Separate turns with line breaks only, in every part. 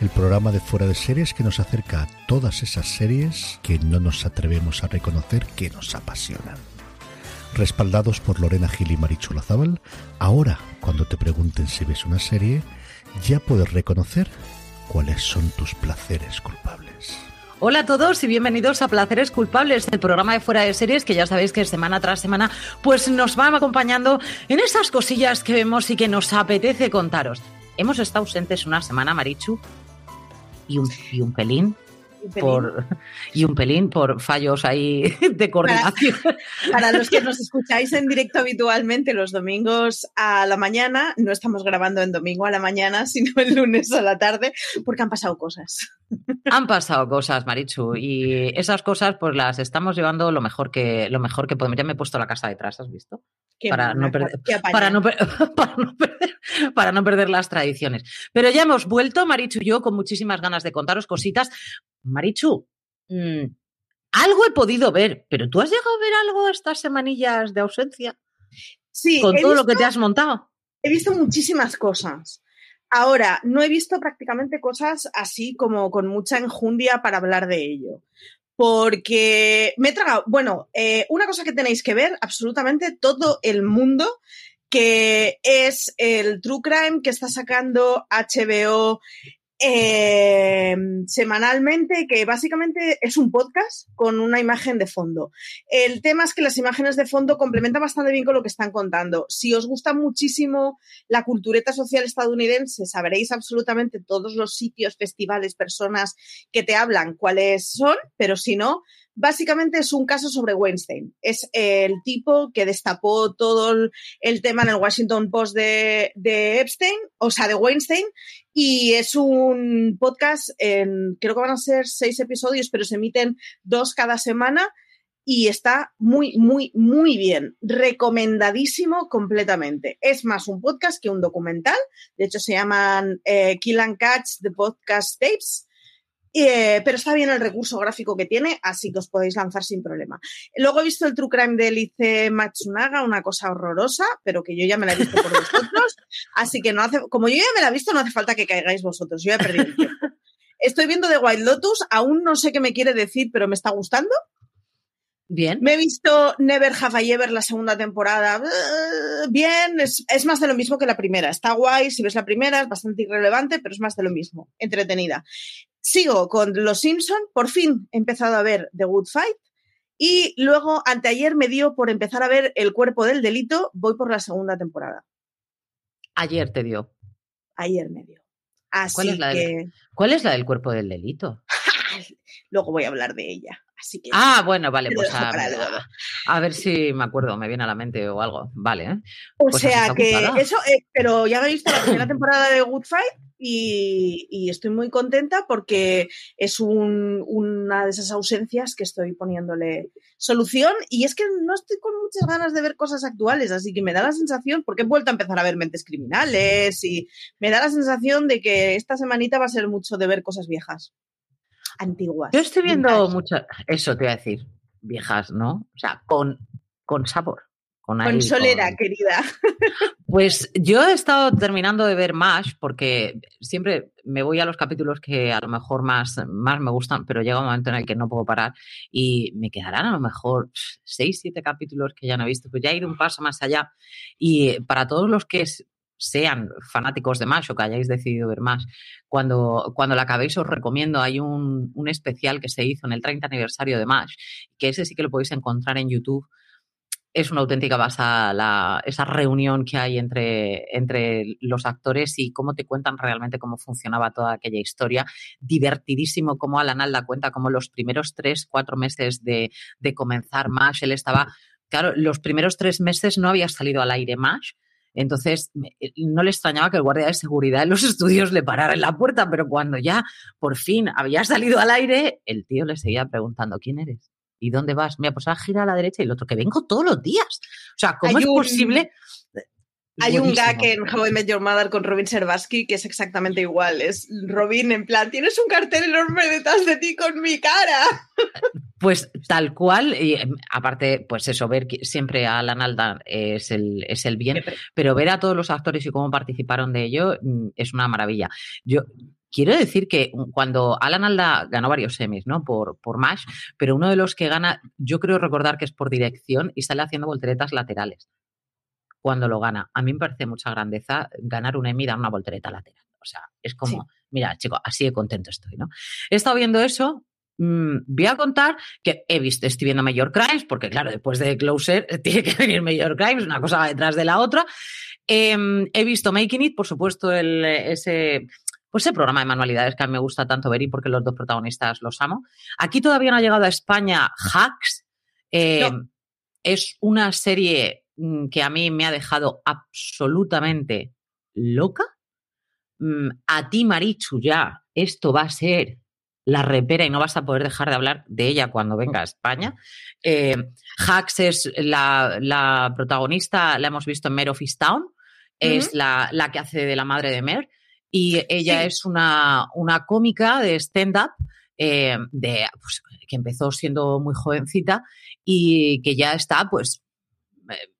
El programa de fuera de series que nos acerca a todas esas series que no nos atrevemos a reconocer que nos apasionan. Respaldados por Lorena Gil y Marichu Lazábal, ahora cuando te pregunten si ves una serie, ya puedes reconocer cuáles son tus placeres culpables.
Hola a todos y bienvenidos a Placeres Culpables, el programa de fuera de series que ya sabéis que semana tras semana pues nos va acompañando en esas cosillas que vemos y que nos apetece contaros. Hemos estado ausentes una semana, Marichu, y un, y un pelín por y un pelín por fallos ahí de coordinación.
Para, para, los que nos escucháis en directo habitualmente los domingos a la mañana, no estamos grabando en domingo a la mañana, sino el lunes a la tarde, porque han pasado cosas.
Han pasado cosas, Marichu, y esas cosas pues las estamos llevando lo mejor que lo mejor que podemos. Ya me he puesto la casa detrás, ¿has visto? Para no, perder, para, no, para, no perder, para no perder las tradiciones. Pero ya hemos vuelto, Marichu y yo, con muchísimas ganas de contaros cositas. Marichu, mmm, algo he podido ver, pero ¿tú has llegado a ver algo estas semanillas de ausencia?
Sí.
Con todo visto, lo que te has montado.
He visto muchísimas cosas. Ahora, no he visto prácticamente cosas así como con mucha enjundia para hablar de ello. Porque me he tragado, bueno, eh, una cosa que tenéis que ver absolutamente todo el mundo, que es el True Crime que está sacando HBO eh, semanalmente, que básicamente es un podcast con una imagen de fondo. El tema es que las imágenes de fondo complementan bastante bien con lo que están contando. Si os gusta muchísimo la cultureta social estadounidense, sabréis absolutamente todos los sitios, festivales, personas que te hablan cuáles son, pero si no, básicamente es un caso sobre Weinstein. Es el tipo que destapó todo el tema en el Washington Post de, Epstein, o sea, de Weinstein, y es un podcast, en, creo que van a ser seis episodios, pero se emiten dos cada semana. Y está muy, muy, muy bien. Recomendadísimo completamente. Es más un podcast que un documental. De hecho, se llaman eh, Kill and Catch the Podcast Tapes. Eh, pero está bien el recurso gráfico que tiene, así que os podéis lanzar sin problema. Luego he visto el True Crime de Lice Matsunaga, una cosa horrorosa, pero que yo ya me la he visto por vosotros, así que no hace, como yo ya me la he visto, no hace falta que caigáis vosotros, yo ya he perdido el tiempo. Estoy viendo The Wild Lotus, aún no sé qué me quiere decir, pero me está gustando.
Bien.
Me he visto Never Have I Ever la segunda temporada. Bien, es, es, más de lo mismo que la primera. Está guay, si ves la primera es bastante irrelevante, pero es más de lo mismo. Entretenida. Sigo con Los Simpson. Por fin he empezado a ver The Good Fight. Y luego, anteayer me dio por empezar a ver El Cuerpo del Delito. Voy por la segunda temporada.
Ayer te dio.
Ayer me dio. Así
¿Cuál es la
que...
Del, ¿Cuál es la del Cuerpo del Delito?
luego voy a hablar de ella. Así que.
Ah, bueno, vale, pues a, ver si me acuerdo, me viene a la mente o algo. Vale. ¿eh?
O pues sea que eso, eh, pero ya habéis visto la primera temporada de Good Fight y, estoy muy contenta porque es una de esas ausencias que estoy poniéndole solución y es que no estoy con muchas ganas de ver cosas actuales, así que me da la sensación, porque he vuelto a empezar a ver mentes criminales y me da la sensación de que esta semanita va a ser mucho de ver cosas viejas antiguas.
Yo estoy viendo muchas, eso te voy a decir, viejas, ¿no? O sea, con, con sabor.
Con, solera, querida.
Pues yo he estado terminando de ver MASH porque siempre me voy a los capítulos que a lo mejor más, más me gustan, pero llega un momento en el que no puedo parar y me quedarán a lo mejor seis, siete capítulos que ya no he visto. Pues ya he ido un paso más allá y para todos los que sean fanáticos de MASH o que hayáis decidido ver MASH, cuando, cuando la acabéis os recomiendo, hay un, un especial que se hizo en el 30 aniversario de MASH, que ese sí que lo podéis encontrar en YouTube es una auténtica basa esa reunión que hay entre, entre los actores y cómo te cuentan realmente cómo funcionaba toda aquella historia. Divertidísimo cómo Alan Alda cuenta como los primeros tres, cuatro meses de, de comenzar MASH, él estaba, claro, los primeros tres meses no había salido al aire MASH, entonces, eh, no le extrañaba que el guardia de seguridad en los estudios le parara en la puerta, pero cuando ya por fin había salido al aire, el tío le seguía preguntando, ¿quién eres? ¿Y dónde vas? Mira, pues a girar a la derecha y el otro, que vengo todos los días. O sea, ¿cómo es posible?
Hay un gag en How I Met Your Mother con Robin Servaski que es exactamente igual. Es Robin en plan, tienes un cartel enorme detrás de ti con mi cara.
Pues tal cual, y em, aparte, pues eso, ver siempre a Alan Alda es el, es el bien, pero ver a todos los actores y cómo participaron de ello mm, es una maravilla. Yo Quiero decir que cuando Alan Alda ganó varios semis, ¿no? Por, por MASH, pero uno de los que gana, yo creo recordar que es por dirección y sale haciendo volteretas laterales cuando lo gana. A mí me parece mucha grandeza ganar un Emmy y dar una voltereta lateral. O sea, es como, mira, chico, así de contento estoy, ¿no? He estado viendo eso. Mm, voy a contar que he visto, estoy viendo Major Crimes, porque claro, después de Closer tiene que venir Major Crimes, una cosa va detrás de la otra. Em, he visto Making It, por supuesto, el, ese pues ese programa de manualidades que a mí me gusta tanto ver y porque los dos protagonistas los amo. Aquí todavía no ha llegado a España Hacks. Eh, es una serie mm, que a mí me ha dejado absolutamente loca. Mm, a ti, Marichu, ya esto va a ser la repera y no vas a poder dejar de hablar de ella cuando venga a España. Eh, Hacks es la, protagonista, la hemos visto en Mare of Town, es la, la, que hace de la madre de Mer. Y ella es una, una, cómica de stand-up eh, de, pues, que empezó siendo muy jovencita y que ya está, pues,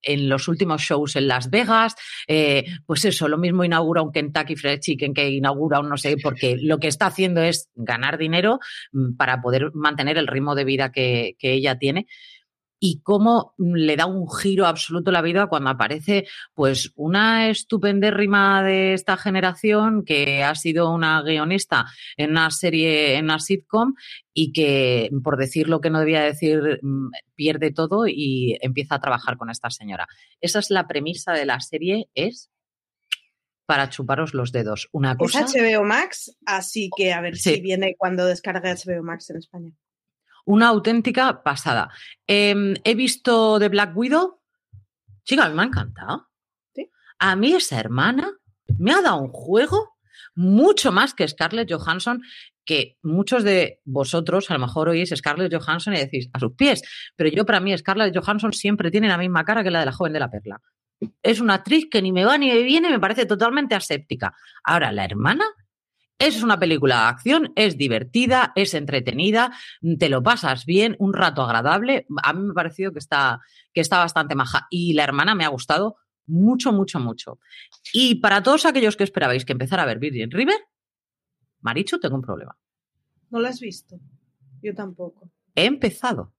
en los últimos shows en Las Vegas, eh, pues eso, lo mismo inaugura un Kentucky Fried Chicken que inaugura un no sé, porque lo que está haciendo es ganar dinero mm, para poder mantener el ritmo de vida que, que ella tiene y cómo le da un giro absoluto a la vida cuando aparece pues una estupendérrima de esta generación que ha sido una guionista en una serie, en una sitcom y que, por decir lo que no debía decir, mm, pierde todo y empieza a trabajar con esta señora. Esa es la premisa de la serie, es para chuparos los dedos. Una cosa...
Es HBO Max, así que a ver si viene cuando descargue HBO Max en España
una auténtica pasada. Em, he visto The Black Widow. Chica, a mí me ha encantado. A mí esa hermana me ha dado un juego mucho más que Scarlett Johansson, que muchos de vosotros a lo mejor oís Scarlett Johansson y decís a sus pies, pero yo para mí Scarlett Johansson siempre tiene la misma cara que la de la joven de la perla. Es una actriz que ni me va ni me viene, me parece totalmente aséptica. Ahora, la hermana es una película de acción, es divertida, es entretenida, te lo pasas bien, un rato agradable. A mí me ha parecido que está, que está bastante maja. Y la hermana me ha gustado mucho, mucho, mucho. Y para todos aquellos que esperabais que empezara a ver Virgin River, Marichu, tengo un problema.
¿No lo has visto? Yo tampoco.
He empezado.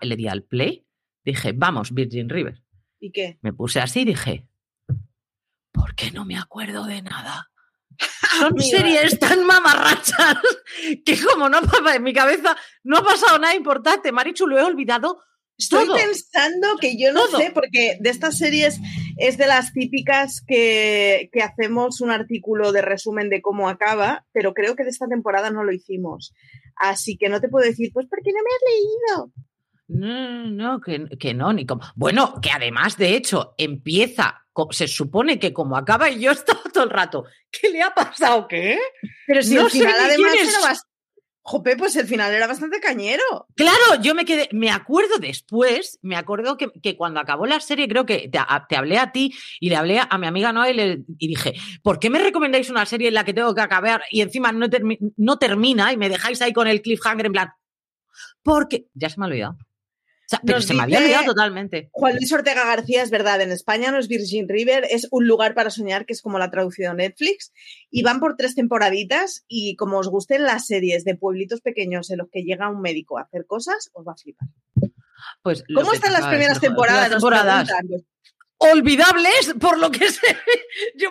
le di al play, dije, vamos, Virgin River.
¿Y qué?
Me puse así y dije, ¿por qué no me acuerdo de nada? Son series tan mamarrachas que como no en mi cabeza no ha pasado nada importante. Marichu, lo he olvidado.
Estoy pensando que yo no sé, porque de estas series es de las típicas que, que, hacemos un artículo de resumen de cómo acaba, pero creo que de esta temporada no lo hicimos. Así que no te puedo decir, pues porque no me has leído.
No, no, que, que no, ni como. Bueno, que además, de hecho, empieza se supone que como acaba y yo estaba todo el rato, ¿qué le ha pasado? ¿Qué?
Pero si no el final además era Jope, pues el final era bastante cañero.
Claro, yo me quedé, me acuerdo después, me acuerdo que, cuando acabó la serie, creo que te, hablé a ti y le hablé a mi amiga Noel y, dije, ¿por qué me recomendáis una serie en la que tengo que acabar y encima no, no termina y me dejáis ahí con el cliffhanger en plan? Porque ya se me ha olvidado pero se me había olvidado totalmente.
Juan Luis Ortega García, es verdad, en España no es Virgin River, es un lugar para soñar, que es como la traducción Netflix, y van por tres temporaditas, y como os gusten las series de pueblitos pequeños en los que llega un médico a hacer cosas, os va a flipar.
Pues
¿Cómo están las primeras temporadas?
Las temporadas olvidables por lo que sé. Yo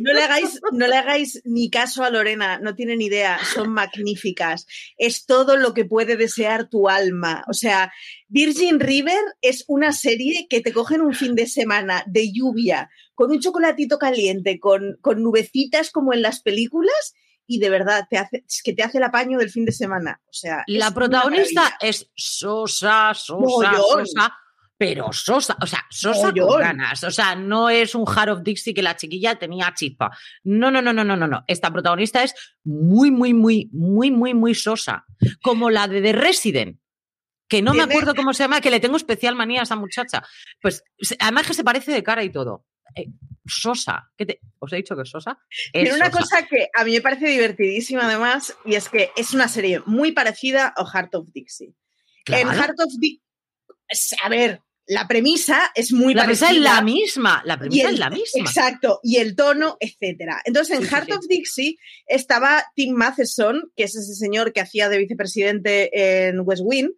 no le hagáis, no le hagáis ni caso a Lorena, no tienen idea, son magníficas. Es todo lo que puede desear tu alma. O sea, Virgin River es una serie que te cogen un fin de semana de lluvia, con un chocolatito caliente, con, con nubecitas como en las películas. Y de verdad, te hace, es que te hace el apaño del fin de semana. O sea,
la protagonista es Sosa, Sosa, Sosa pero sosa, o sea, sosa con ganas. O sea, no es un Heart of Dixie que la chiquilla tenía chispa. No, no, no, no, no, no, no. Esta protagonista es muy, muy, muy, muy, muy, muy sosa. Como la de The Resident. Que no me acuerdo cómo se llama, que le tengo especial manía a esa muchacha. Pues además que se parece de cara y todo. Eh, sosa. ¿Qué ¿Os he dicho que es Sosa?
Pero una cosa que a mí me parece divertidísima además, y es que es una serie muy parecida a Heart of Dixie. En Heart of Dixie, a ver, la premisa es muy
la parecida. La premisa es la misma, la premisa es la misma.
Exacto, y el tono, etcétera. Entonces, en Heart of Dixie estaba Tim Matheson, que es ese señor que hacía de vicepresidente en West Wing,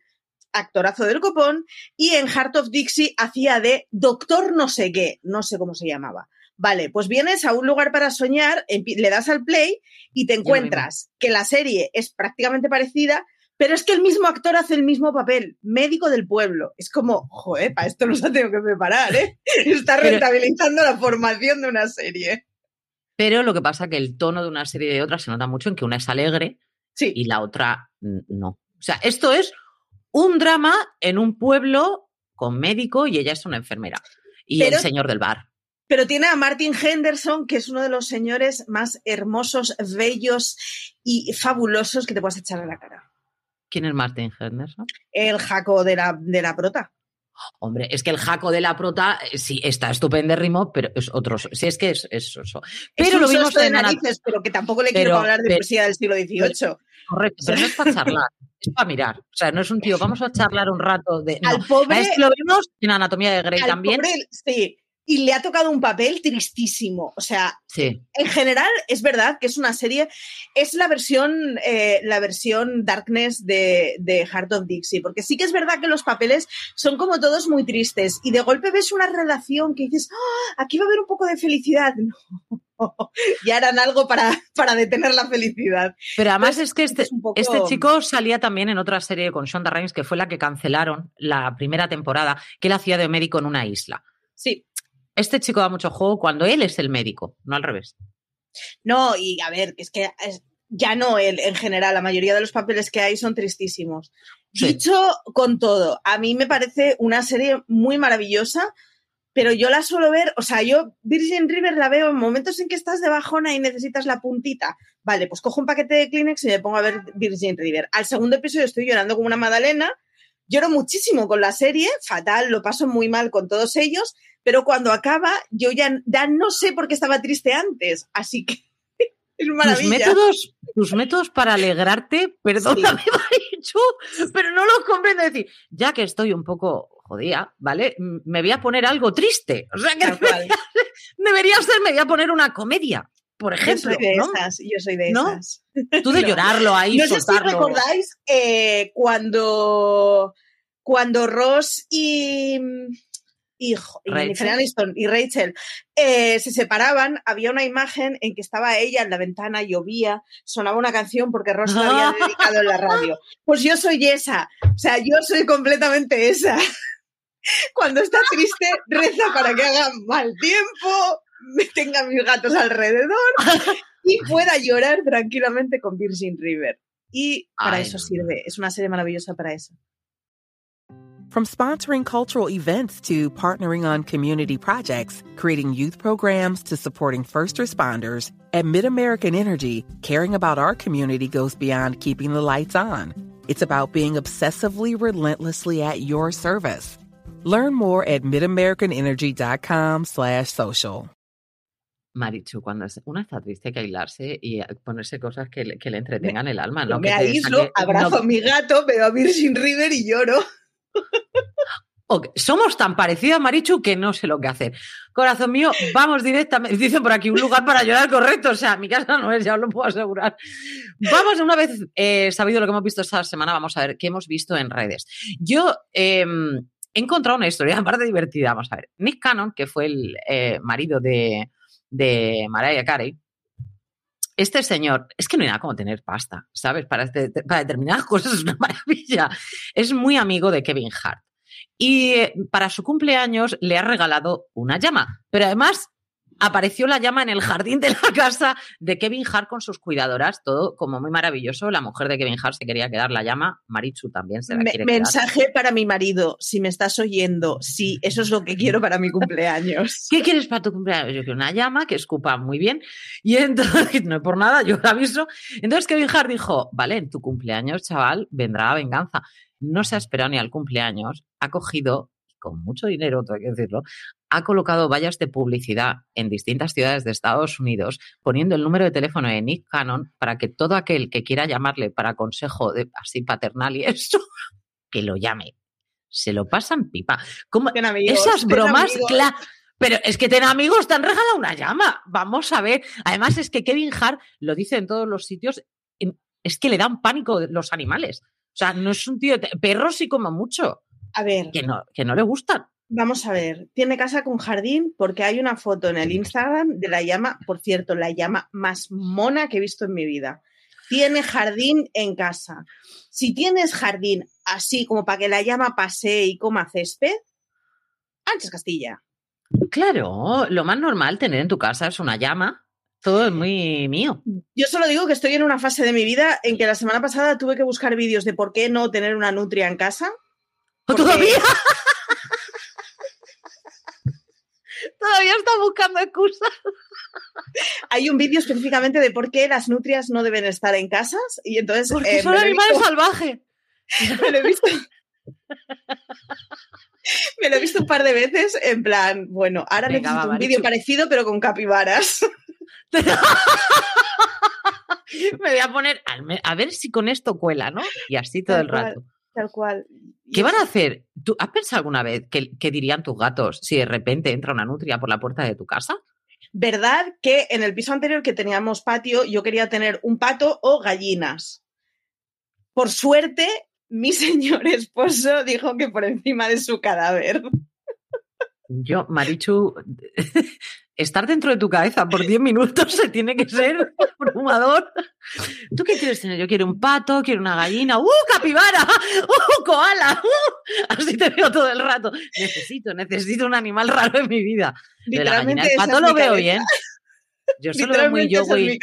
actorazo del copón, y en Heart of Dixie hacía de doctor no sé qué, no sé cómo se llamaba. Vale, pues vienes a un lugar para soñar, le das al play y te encuentras que la serie es prácticamente parecida, pero es que el mismo actor hace el mismo papel, médico del pueblo. Es como, joder, para esto no se tengo que preparar, ¿eh? Está rentabilizando la formación de una serie.
Pero lo que pasa es que el tono de una serie y de otra se nota mucho en que una es alegre y la otra no. O sea, esto es un drama en un pueblo con médico y ella es una enfermera. Y el señor del bar.
Pero tiene a Martin Henderson, que es uno de los señores más hermosos, bellos y fabulosos que te puedas echar a la cara.
¿Quién es Martin Henderson?
El jaco de la, de la prota.
Hombre, es que el jaco de la prota eh, sí está estupendérrimo, pero es otro. Sí, es que es, eso.
Pero lo vimos de narices, pero que tampoco le quiero hablar de poesía del siglo XVIII.
Correcto, pero no es para charlar, es para mirar. O sea, no es un tío, vamos a charlar un rato de.
al pobre.
lo vimos en Anatomía de Grey también.
sí, y le ha tocado un papel tristísimo. O sea, en general es verdad que es una serie, es la versión, eh, la versión Darkness de, de, Heart of Dixie, porque sí que es verdad que los papeles son como todos muy tristes y de golpe ves una relación que dices, ¡Ah! aquí va a haber un poco de felicidad. No. ya harán algo para, para detener la felicidad.
Pero además es que este, este chico salía también en otra serie con Shonda Rhimes, que fue la que cancelaron la primera temporada, que él hacía de médico en una isla.
Sí.
Este chico da mucho juego cuando él es el médico, no al revés.
No, y a ver, es que ya no él, en general, la mayoría de los papeles que hay son tristísimos. Dicho con todo, a mí me parece una serie muy maravillosa, pero yo la suelo ver, o sea, yo Virgin River la veo en momentos en que estás de bajona y necesitas la puntita. Vale, pues cojo un paquete de Kleenex y me pongo a ver Virgin River. Al segundo episodio estoy llorando como una magdalena, lloro muchísimo con la serie, fatal, lo paso muy mal con todos ellos, pero cuando acaba, yo ya, ya no sé por qué estaba triste antes, así que es maravilla.
Tus métodos, tus métodos para alegrarte, perdóname, sí. pero no los comprendo. decir, ya que estoy un poco jodida, ¿vale? Me voy a poner algo triste. O sea que debería ser, me voy a poner una comedia por ejemplo.
Yo soy de esas, yo soy de esas.
Tú de llorarlo ahí,
No sé si recordáis eh, cuando, cuando Ross y, y, Aniston y Rachel eh, se separaban, había una imagen en que estaba ella en la ventana, llovía, sonaba una canción porque Ross la había dedicado en la radio. Pues yo soy esa, o sea, yo soy completamente esa. Cuando está triste, reza para que haga mal tiempo, tenga mis gatos alrededor y pueda llorar tranquilamente con Virgin River. Y para eso sirve. Es una serie maravillosa para eso.
From sponsoring cultural events to partnering on community projects, creating youth programs to supporting first responders, at MidAmerican Energy, caring about our community goes beyond keeping the lights on. It's about being obsessively relentlessly at your service. Learn more at midamericanenergy.com slash social.
Marichu, cuando una está triste hay que aislarse y ponerse cosas que le, que le entretengan el alma. ¿no?
Me aíslo, abrazo a mi gato, veo a Virgin River y lloro.
Somos tan parecidos, Marichu, que no sé lo que hacer. Corazón mío, vamos directamente. Dicen por aquí un lugar para llorar correcto. O sea, mi casa no es, ya os lo puedo asegurar. Vamos, una vez eh, sabido lo que hemos visto esta semana, vamos a ver qué hemos visto en redes. Yo em, he encontrado una historia, aparte divertida. Vamos a ver. Nick Cannon, que fue el eh, marido de, de Mariah Carey, este señor, es que no hay nada como tener pasta, ¿sabes? Para, este, para determinadas cosas es una maravilla. Es muy amigo de Kevin Hart. Y eh, para su cumpleaños le ha regalado una llama. Pero además apareció la llama en el jardín de la casa de Kevin Hart con sus cuidadoras, todo como muy maravilloso. La mujer de Kevin Hart se quería quedar la llama, Marichu también se la quiere
Mensaje para mi marido, si me estás oyendo, sí, eso es lo que quiero para mi cumpleaños.
¿Qué quieres para tu cumpleaños? Yo quiero una llama que escupa muy bien. Y entonces, no es por nada, yo lo aviso. Entonces Kevin Hart dijo, vale, en tu cumpleaños, chaval, vendrá la venganza. No se ha esperado ni al cumpleaños, ha cogido con mucho dinero, hay que decirlo, ha colocado vallas de publicidad en distintas ciudades de Estados Unidos, poniendo el número de teléfono de Nick Cannon para que todo aquel que quiera llamarle para consejo de, así paternal y eso, que lo llame. Se lo pasan pipa. Como esas bromas, claro. Pero es que ten amigos, te han regalado una llama. Vamos a ver. Además, es que Kevin Hart lo dice en todos los sitios. Es que le dan pánico los animales. O sea, no es un tío. Perros sí como mucho.
A ver.
Que no, que no le gustan.
Vamos a ver, tiene casa con jardín porque hay una foto en el Instagram de la llama, por cierto, la llama más mona que he visto en mi vida. Tiene jardín en casa. Si tienes jardín así como para que la llama pase y coma césped, antes Castilla.
Claro, lo más normal tener en tu casa es una llama. Todo es muy mío.
Yo solo digo que estoy en una fase de mi vida en que la semana pasada tuve que buscar vídeos de por qué no tener una nutria en casa
¿Todavía? Todavía está buscando excusas.
Hay un vídeo específicamente de por qué las nutrias no deben estar en casas y entonces...
Porque eh, son animales salvajes.
Me lo he visto... me lo he visto un par de veces en plan, bueno, ahora necesito un vídeo parecido pero con capibaras.
me voy a poner, a ver si con esto cuela, ¿no? Y así todo el rato.
Tal cual.
¿Qué van a hacer? ¿Tú has pensado alguna vez qué, dirían tus gatos si de repente entra una nutria por la puerta de tu casa?
¿Verdad que en el piso anterior que teníamos patio yo quería tener un pato o gallinas? Por suerte, mi señor esposo dijo que por encima de su cadáver.
Yo, Marichu, estar dentro de tu cabeza por 10 minutos se tiene que ser abrumador. ¿Tú qué quieres tener? Yo quiero un pato, quiero una gallina, ¡uh, capibara! ¡uh, koala! ¡uh! Así te veo todo el rato. Necesito, necesito un animal raro en mi vida. De la gallina, el pato lo veo bien. Yo solo veo muy yo, güey.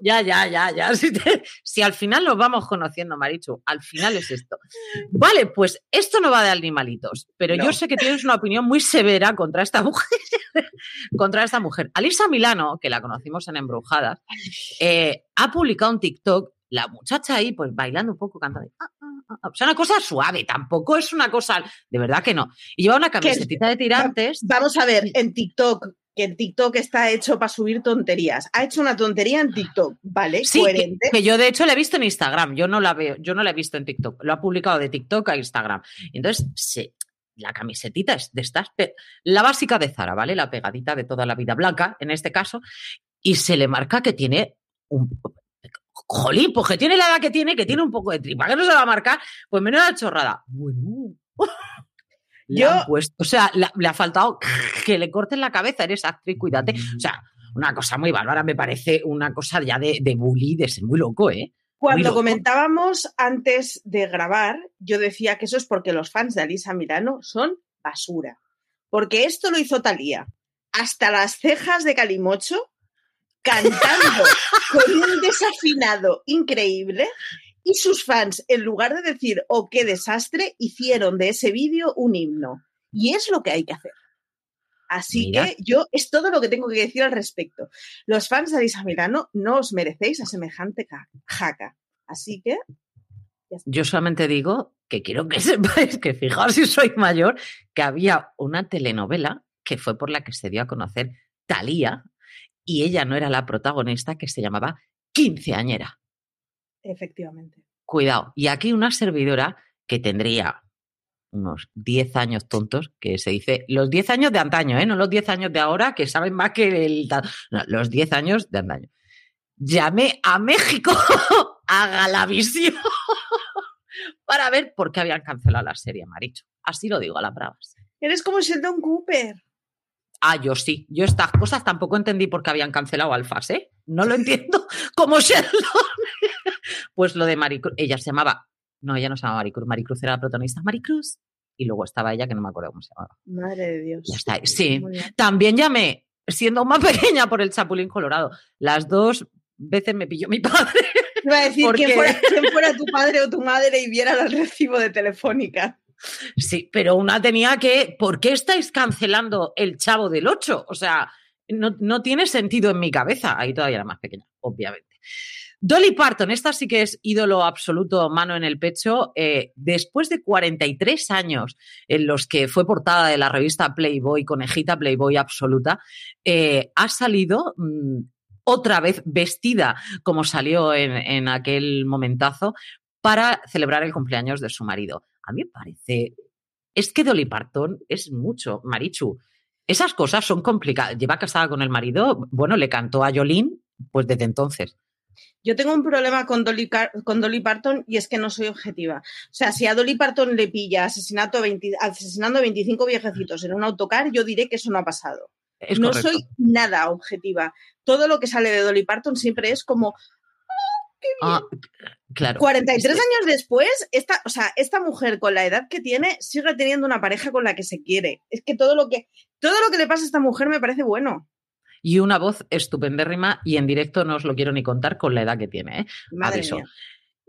Ya, ya, ya, ya. Si, al final nos vamos conociendo, Marichu, al final es esto. Vale, pues esto no va de animalitos, pero yo sé que tienes una opinión muy severa contra esta mujer. contra esta mujer. Alisa Milano, que la conocimos en Embrujadas, eh, ha publicado un TikTok la muchacha ahí, pues bailando un poco, cantando. Ah, ah, ah, o sea, una cosa suave, tampoco es una cosa, de verdad que no. Y lleva una camiseta de tirantes.
Vamos a ver, en TikTok que el TikTok está hecho para subir tonterías. Ha hecho una tontería en TikTok, ¿vale?
Sí, Coherente. Que, yo de hecho la he visto en Instagram, yo no la veo, yo no la he visto en TikTok, lo ha publicado de TikTok a Instagram. Entonces, sí, la camisetita es de estas, la básica de Zara, ¿vale? La pegadita de toda la vida blanca, en este caso, y se le marca que tiene un... Jolín, pues que tiene la edad que tiene, que tiene un poco de tripa, que no se va a marcar, pues menos la chorrada. Bueno. Yo, o sea, le, ha faltado que le corten la cabeza, eres actriz, cuídate. O sea, una cosa muy bárbara, me parece una cosa ya de, de bully, de ser muy loco, ¿eh?
Cuando comentábamos antes de grabar, yo decía que eso es porque los fans de Alisa Milano son basura. Porque esto lo hizo Talía. Hasta las cejas de Calimocho, cantando con un desafinado increíble. Y sus fans, en lugar de decir, oh, qué desastre, hicieron de ese vídeo un himno. Y es lo que hay que hacer. Así que yo es todo lo que tengo que decir al respecto. Los fans de Alisa Milano no os merecéis a semejante jaca. Así que.
Yo solamente digo que quiero que sepáis que, fijaos si soy mayor, que había una telenovela que fue por la que se dio a conocer Talía y ella no era la protagonista que se llamaba Quinceañera.
Efectivamente.
Cuidado. Y aquí una servidora que tendría unos 10 años tontos, que se dice los 10 años de antaño, ¿eh? no los 10 años de ahora que saben más que el... No, los 10 años de antaño. Llamé a México, a Galavisión, para ver por qué habían cancelado la serie, Maricho. Así lo digo a las bravas.
Eres como Sheldon Cooper.
Ah, yo sí. Yo estas cosas tampoco entendí por qué habían cancelado Alfas, ¿eh? No lo entiendo como Sheldon. pues lo de Maricruz, ella se llamaba no, ella no se llamaba Maricruz. Maricruz era la protagonista. Maricruz. Y luego estaba ella, que no me acuerdo cómo se llamaba.
Madre de Dios.
Ya está. Sí. También llamé, siendo más pequeña, por el Chapulín Colorado. Las dos veces me pilló mi padre.
Iba a decir que fuera, fuera tu padre o tu madre y viera el recibo de Telefónica.
Sí, pero una tenía que. ¿Por qué estáis cancelando el chavo del 8? O sea, no, tiene sentido en mi cabeza. Ahí todavía era más pequeña, obviamente. Dolly Parton, esta sí que es ídolo absoluto, mano en el pecho. Eh, después de 43 años en los que fue portada de la revista Playboy, conejita Playboy absoluta, eh, ha salido mm, otra vez vestida como salió en, aquel momentazo para celebrar el cumpleaños de su marido. A mí me parece. Es que Dolly Parton es mucho, Marichu. Esas cosas son complicadas. Lleva casada con el marido, bueno, le cantó a Jolín, pues desde entonces.
Yo tengo un problema con Dolly, con Dolly Parton y es que no soy objetiva. O sea, si a Dolly Parton le pilla asesinato asesinando a 25 viejecitos en un autocar, yo diré que eso no ha pasado. no soy nada objetiva. Todo lo que sale de Dolly Parton siempre es como. Ah,
claro.
43 años después, esta, o sea, esta mujer con la edad que tiene sigue teniendo una pareja con la que se quiere. Es que todo lo que, todo lo que le pasa a esta mujer me parece bueno
y una voz estupendérrima y en directo no os lo quiero ni contar con la edad que tiene. ¿eh?
Madre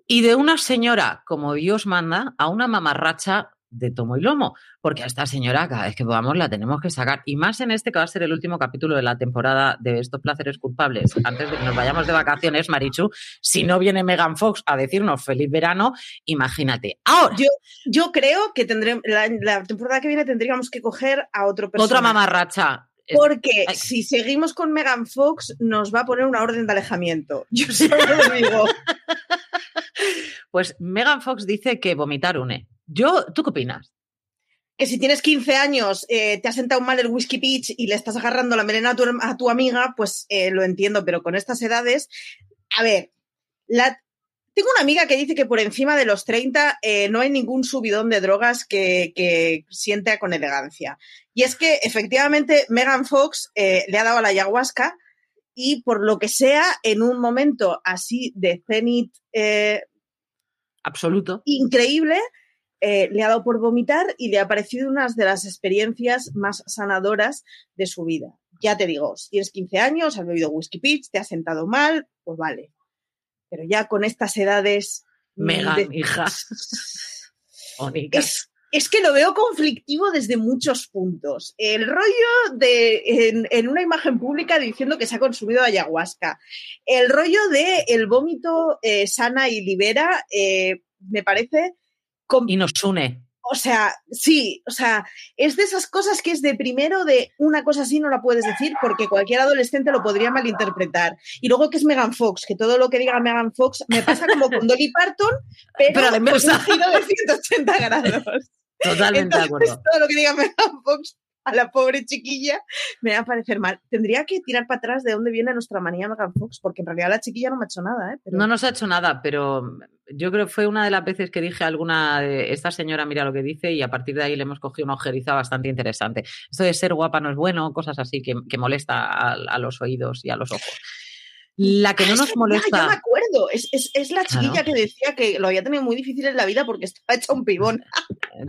Y de una señora como Dios manda a una mamarracha de tomo y lomo, porque a esta señora cada vez que podamos la tenemos que sacar, y más en este que va a ser el último capítulo de la temporada de estos placeres culpables, antes de que nos vayamos de vacaciones, Marichu, si no viene Megan Fox a decirnos feliz verano, imagínate. Ahora,
yo, yo creo que tendré, la, temporada que viene tendríamos que coger a otro personaje.
Otra mamarracha,
porque si seguimos con Megan Fox, nos va a poner una orden de alejamiento. Yo solo lo digo.
Pues Megan Fox dice que vomitar une. Yo, ¿tú qué opinas?
Que si tienes 15 años, eh, te has sentado mal el whisky peach y le estás agarrando la melena a tu, amiga, pues eh, lo entiendo, pero con estas edades, a ver, la, tengo una amiga que dice que por encima de los 30 eh, no hay ningún subidón de drogas que, que, sienta con elegancia. Y es que efectivamente Megan Fox le ha dado a la ayahuasca y por lo que sea, en un momento así de cenit
absoluto
increíble, le ha dado por vomitar y le ha parecido una de las experiencias más sanadoras de su vida. Ya te digo, si tienes 15 años, has bebido whisky pitch, te has sentado mal, pues vale, pero ya con estas edades.
Mega, hija.
es, es, que lo veo conflictivo desde muchos puntos. El rollo de en, una imagen pública diciendo que se ha consumido ayahuasca. El rollo de el vómito eh, sana y libera eh, me parece.
Y nos une.
O sea, sí, o sea, es de esas cosas que es de primero de una cosa así no la puedes decir porque cualquier adolescente lo podría malinterpretar. Y luego que es Megan Fox, que todo lo que diga Megan Fox me pasa como con Dolly Parton, pero,
pero
un giro de 180 grados.
Totalmente de acuerdo.
Todo lo que diga Megan Fox a la pobre chiquilla me va a parecer mal. Tendría que tirar para atrás de dónde viene nuestra manía Megan Fox, porque en realidad la chiquilla no me ha hecho nada. ¿eh?
No nos ha hecho nada, pero yo creo que fue una de las veces que dije a alguna de esta señora mira lo que dice y a partir de ahí le hemos cogido una ojeriza bastante interesante. Esto de ser guapa no es bueno, cosas así que, molesta a, los oídos y a los ojos. La que no nos molesta.
Ya, me acuerdo, es, es, es la chiquilla que decía que lo había tenido muy difícil en la vida porque estaba hecha un pibón.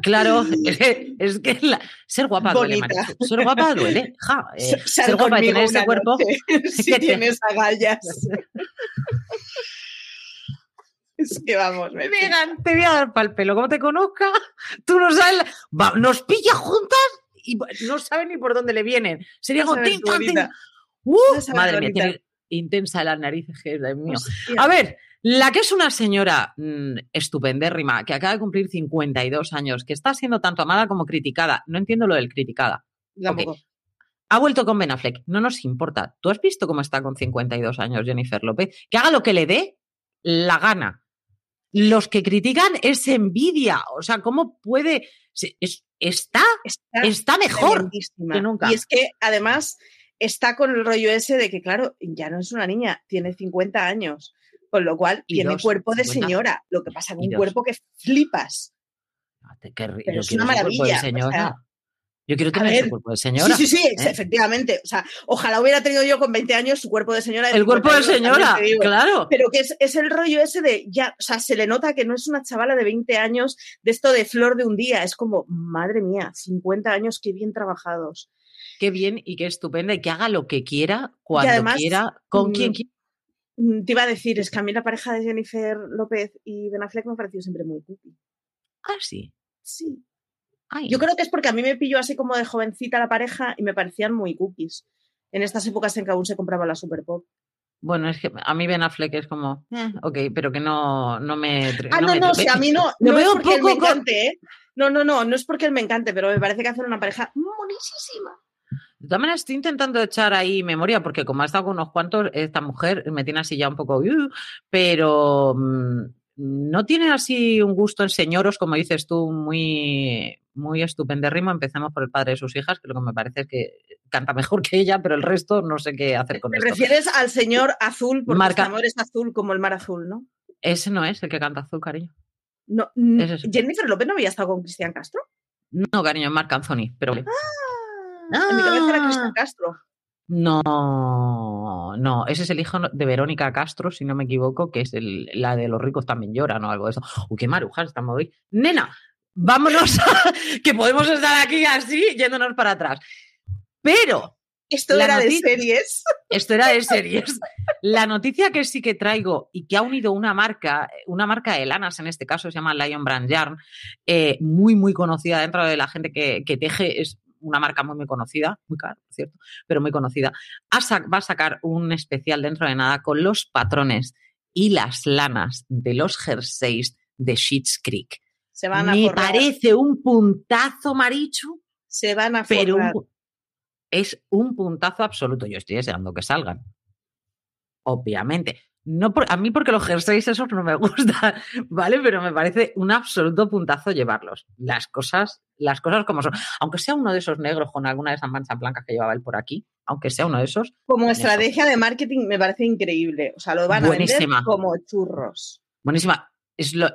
Claro, es que, ser guapa duele, Ser guapa duele. Ja, eh, ser guapa y tener ese cuerpo.
si tienes agallas. Es que vamos, me
digan, te voy a dar para el pelo. Como te conozca, tú no sabes. nos pilla juntas y no sabe ni por dónde le vienen. Sería como. ¡Uh! madre mía, tiene intensa las narices, que es mío. A ver, la que es una señora mm, estupendérrima, que acaba de cumplir 52 años, que está siendo tanto amada como criticada. No entiendo lo del criticada. Ha vuelto con Ben Affleck. No nos importa. ¿Tú has visto cómo está con 52 años Jennifer López? Que haga lo que le dé la gana. Los que critican es envidia. O sea, ¿cómo puede...? está, está, mejor que nunca.
Y es que, además, está con el rollo ese de que, claro, ya no es una niña, tiene 50 años, con lo cual tiene cuerpo de señora. Lo que pasa es un cuerpo que flipas. es una maravilla.
Yo quiero tener ese cuerpo de señora.
Sí, sí, sí, ¿eh? efectivamente. O sea, ojalá hubiera tenido yo con 20 años su cuerpo de señora.
el cuerpo de señora, claro.
Pero que es, el rollo ese de, ya, o sea, se le nota que no es una chavala de 20 años de esto de flor de un día. Es como, madre mía, 50 años, qué bien trabajados.
Qué bien y qué estupenda y que haga lo que quiera, cuando quiera, con quien mm, quiera.
Mm, te iba a decir, es que a mí la pareja de Jennifer López y Ben Affleck me ha parecido siempre muy cookie.
Ah, sí.
Sí. Yo creo que es porque a mí me pilló así como de jovencita la pareja y me parecían muy cookies. En estas épocas en que aún se compraba la Super Pop.
Bueno, es que a mí Ben Affleck es como, eh, ok, pero que no, no me.
Ah, no, no, a mí no. no es porque él me encante, ¿eh? No, no, no, no es porque él me encante, pero me parece que hacen una pareja monísima.
De todas maneras, estoy intentando echar ahí memoria, porque como ha estado con unos cuantos, esta mujer me tiene así ya un poco, uh, pero mm, no tiene así un gusto en señoros, como dices tú, muy, muy estupendérrimo. Empecemos por el padre de sus hijas, que lo que me parece es que canta mejor que ella, pero el resto no sé qué hacer con
¿Te
esto.
refieres al señor azul, porque Marca... amor es azul como el mar azul, ¿no?
Ese no es el que canta azul, cariño.
No, Jennifer López no había estado con Cristian Castro.
No, cariño, es Marc Anthony, pero.
Ah, en mi cabeza era Cristian Castro.
No, no, ese es el hijo de Verónica Castro, si no me equivoco, que es la de los ricos también lloran o algo de eso. Uy, qué marujas estamos hoy. Nena, vámonos, que podemos estar aquí así yéndonos para atrás. Pero.
Esto era de series.
Esto era de series. La noticia que sí que traigo y que ha unido una marca, una marca de lanas en este caso, se llama Lion Brand Yarn, eh, muy, muy conocida dentro de la gente que, que teje, es una marca muy, muy conocida, muy cara, ¿cierto? Pero muy conocida. Va a sacar un especial dentro de nada con los patrones y las lanas de los jerseys de Sheets Creek.
Se van a
Me parece un puntazo, Marichu.
Se van a
pero es un puntazo absoluto. Yo estoy deseando que salgan. Obviamente. No a mí porque los jerseys esos no me gustan, ¿vale? Pero me parece un absoluto puntazo llevarlos. Las cosas, las cosas como son. Aunque sea uno de esos negros con alguna de esas manchas blancas que llevaba él por aquí, aunque sea uno de esos.
Como estrategia de marketing me parece increíble. O sea, lo van a vender como churros.
Buenísima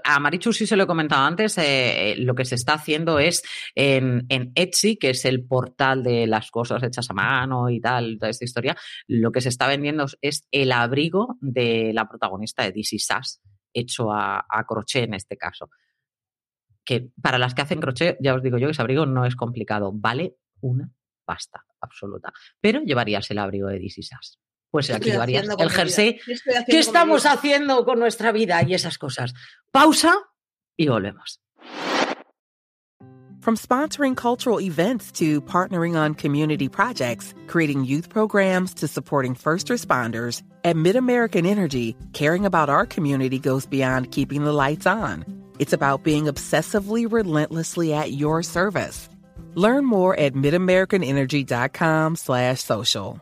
a Marichu sí se lo he comentado antes, eh, eh, lo que se está haciendo es en, Etsy, que es el portal de las cosas hechas a mano y tal, toda esta historia, lo que se está vendiendo es el abrigo de la protagonista de DC Sass, hecho a, crochet en este caso. Que para las que hacen crochet, ya os digo yo que ese abrigo no es complicado, vale una pasta absoluta, pero llevarías el abrigo de DC Sass pues aquí llevarías el jersey. ¿Qué estamos haciendo con nuestra vida y esas cosas? Pausa y volvemos.
From sponsoring cultural events to partnering on community projects, creating youth programs to supporting first responders, at MidAmerican Energy, caring about our community goes beyond keeping the lights on. It's about being obsessively relentlessly at your service. Learn more at midamericanenergy.com slash social.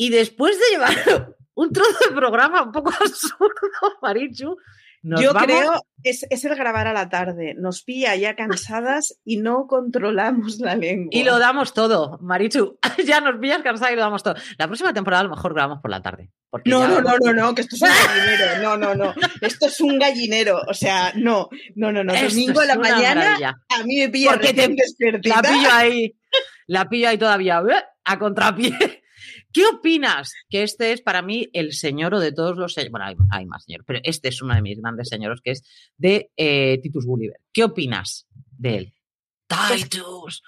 Y después de llevar un trozo de programa un poco absurdo, Marichu.
Yo creo es, es el grabar a la tarde. Nos pilla ya cansadas y no controlamos la lengua.
Y lo damos todo, Marichu. ya nos pillas cansadas y lo damos todo. La próxima temporada a lo mejor grabamos por la tarde.
No, no, no, no, no, que esto es un gallinero. No, no, no. Esto es un gallinero. O sea, no, no, no, no. Domingo a la mañana a mí me pilla
Porque te, La pillo ahí. La pillo ahí todavía a contrapié. ¿Qué opinas? Que este es para mí el señor de todos los señores. Bueno, hay, más señores, pero este es uno de mis grandes señoros, que es de eh, Titus Gulliver. ¿Qué opinas de él?
Pues Titus.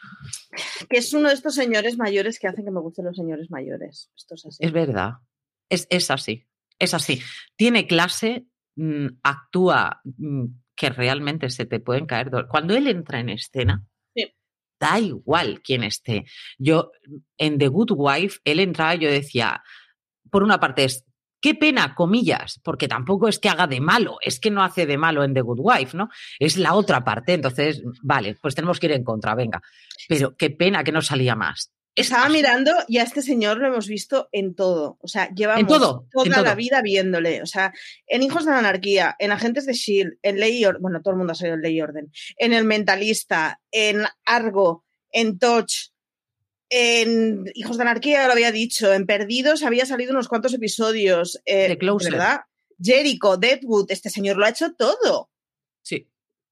Que es uno de estos señores mayores que hacen que me gusten los señores mayores. Esto es así.
Es verdad. Es, así. Es así. Tiene clase, mm, actúa mm, que realmente se te pueden caer. Cuando él entra en escena, da igual quién esté. Yo, en The Good Wife, él entraba y yo decía, por una parte es, qué pena, comillas, porque tampoco es que haga de malo, es que no hace de malo en The Good Wife, ¿no? Es la otra parte, entonces, vale, pues tenemos que ir en contra, venga. Pero qué pena que no salía más.
Estaba mirando y a este señor lo hemos visto en todo. O sea, llevamos toda la vida viéndole. O sea, en Hijos de la Anarquía, en Agentes de Shield, en Ley Orden, bueno, todo el mundo ha salido en Ley Orden, en El Mentalista, en Argo, en Touch, en Hijos de Anarquía, ya lo había dicho, en Perdidos había salido unos cuantos episodios. Eh, de ¿Verdad? Jericho, Deadwood, este señor lo ha hecho todo.
Sí,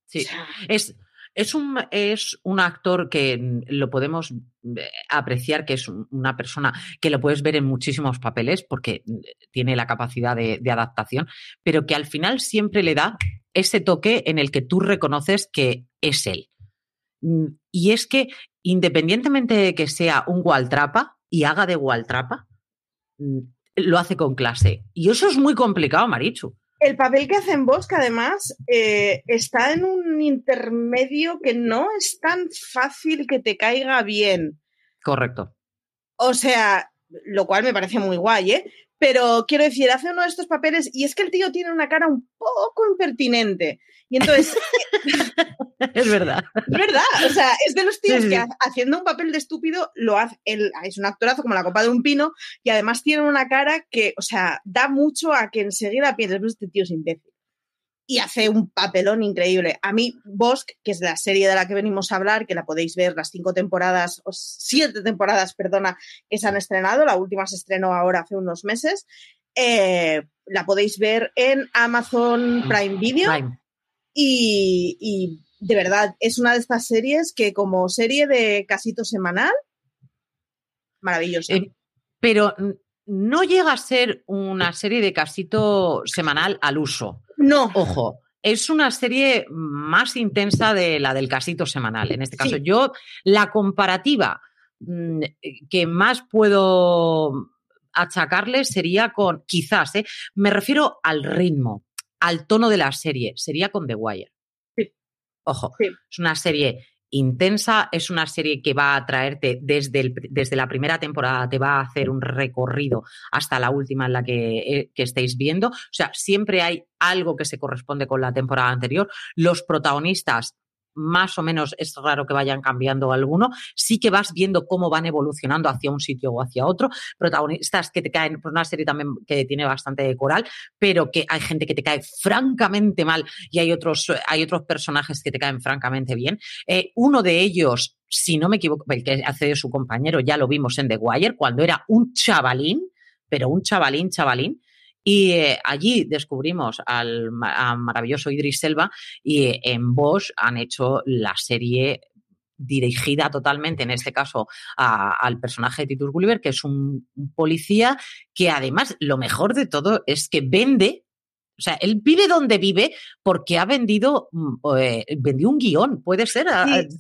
sí. es es un, es un actor que mm, lo podemos eh, apreciar, que es una persona que lo puedes ver en muchísimos papeles porque mm, tiene la capacidad de, adaptación, pero que al final siempre le da ese toque en el que tú reconoces que es él. Mm, y es que independientemente de que sea un Waltrapa y haga de Waltrapa, lo hace con clase. Y eso es muy complicado, Marichu
el papel que hace en Bosque, además, eh, está en un intermedio que no es tan fácil que te caiga bien.
Correcto.
O sea, lo cual me parece muy guay, ¿eh? Pero quiero decir, hace uno de estos papeles y es que el tío tiene una cara un poco impertinente. Y entonces.
es verdad.
Es verdad. O sea, es de los tíos que haciendo un papel de estúpido lo hace. Él es un actorazo como la copa de un pino y además tiene una cara que, o sea, da mucho a que enseguida pienses, pues este tío es imbécil y hace un papelón increíble. A mí, Bosque, que es la serie de la que venimos a hablar, que la podéis ver, las cinco temporadas, o siete temporadas, perdona, que se han estrenado, la última se estrenó ahora hace unos meses, eh, la podéis ver en Amazon Prime Video. Y, de verdad, es una de estas series que como serie de casito semanal, maravillosa. Eh,
pero no llega a ser una serie de casito semanal al uso.
No.
Ojo, es una serie más intensa de la del casito semanal. En este caso, yo la comparativa mm, que más puedo achacarle sería con, quizás, ¿eh? me refiero al ritmo, al tono de la serie, sería con The Wire. Sí. Ojo, es una serie intensa, es una serie que va a traerte desde, desde la primera temporada, te va a hacer un recorrido hasta la última en la que, eh, que estéis viendo. O sea, siempre hay algo que se corresponde con la temporada anterior. Los protagonistas más o menos es raro que vayan cambiando alguno. Sí que vas viendo cómo van evolucionando hacia un sitio o hacia otro. Protagonistas que te caen, por pues una serie también que tiene bastante coral, pero que hay gente que te cae francamente mal y hay otros, hay otros personajes que te caen francamente bien. Eh, uno de ellos, si no me equivoco, el que hace de su compañero, ya lo vimos en The Wire, cuando era un chavalín, pero un chavalín, chavalín, y eh, allí descubrimos al maravilloso Idris Selva y eh, en Bosch han hecho la serie dirigida totalmente, en este caso, al personaje de Titus Gulliver, que es un, policía que además lo mejor de todo es que vende o sea, él vive donde vive porque ha vendido, mm, eh, vendió un guion, puede ser.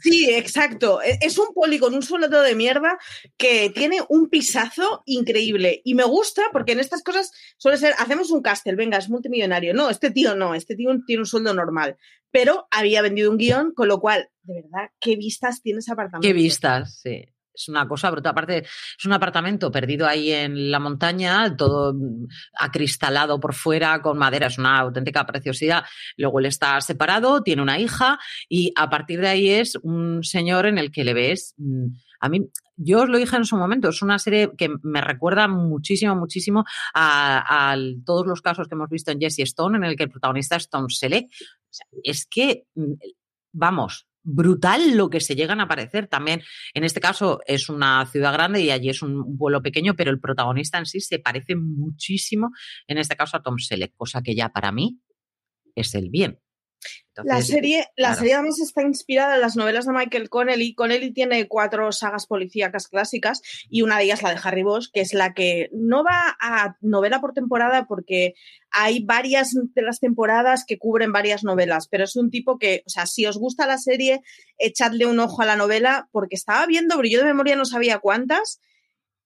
Sí, exacto. E, es un poli con un sueldo de mierda que tiene un pisazo increíble. Y me gusta porque en estas cosas suele ser, hacemos un castel, venga, es multimillonario. No, este tío no, este tío tiene un sueldo normal. Pero había vendido un guion, con lo cual, de verdad, qué vistas tiene ese apartamento.
Qué vistas, sí es una cosa brutal. Aparte, es un apartamento perdido ahí en la montaña, todo acristalado por fuera, con madera, es una auténtica preciosidad. Luego él está separado, tiene una hija y a partir de ahí es un señor en el que le ves mm, A mí, yo os lo dije en su momento, es una serie que me recuerda muchísimo, muchísimo a, todos los casos que hemos visto en Jesse Stone, en el que el protagonista es Tom Selleck. es que, mm, vamos, brutal lo que se llegan a parecer. También, en este caso, es una ciudad grande y allí es un vuelo pequeño, pero el protagonista en sí se parece muchísimo, en este caso, a Tom Selleck, cosa que ya para mí es el bien
la serie, la serie además está inspirada en las novelas de Michael Connelly. Connelly tiene cuatro sagas policíacas clásicas y una de ellas la de Harry Bosch, que es la que no va a novela por temporada porque hay varias de las temporadas que cubren varias novelas, pero es un tipo que, o sea, si os gusta la serie, echadle un ojo a la novela porque estaba viendo, pero yo de memoria no sabía cuántas.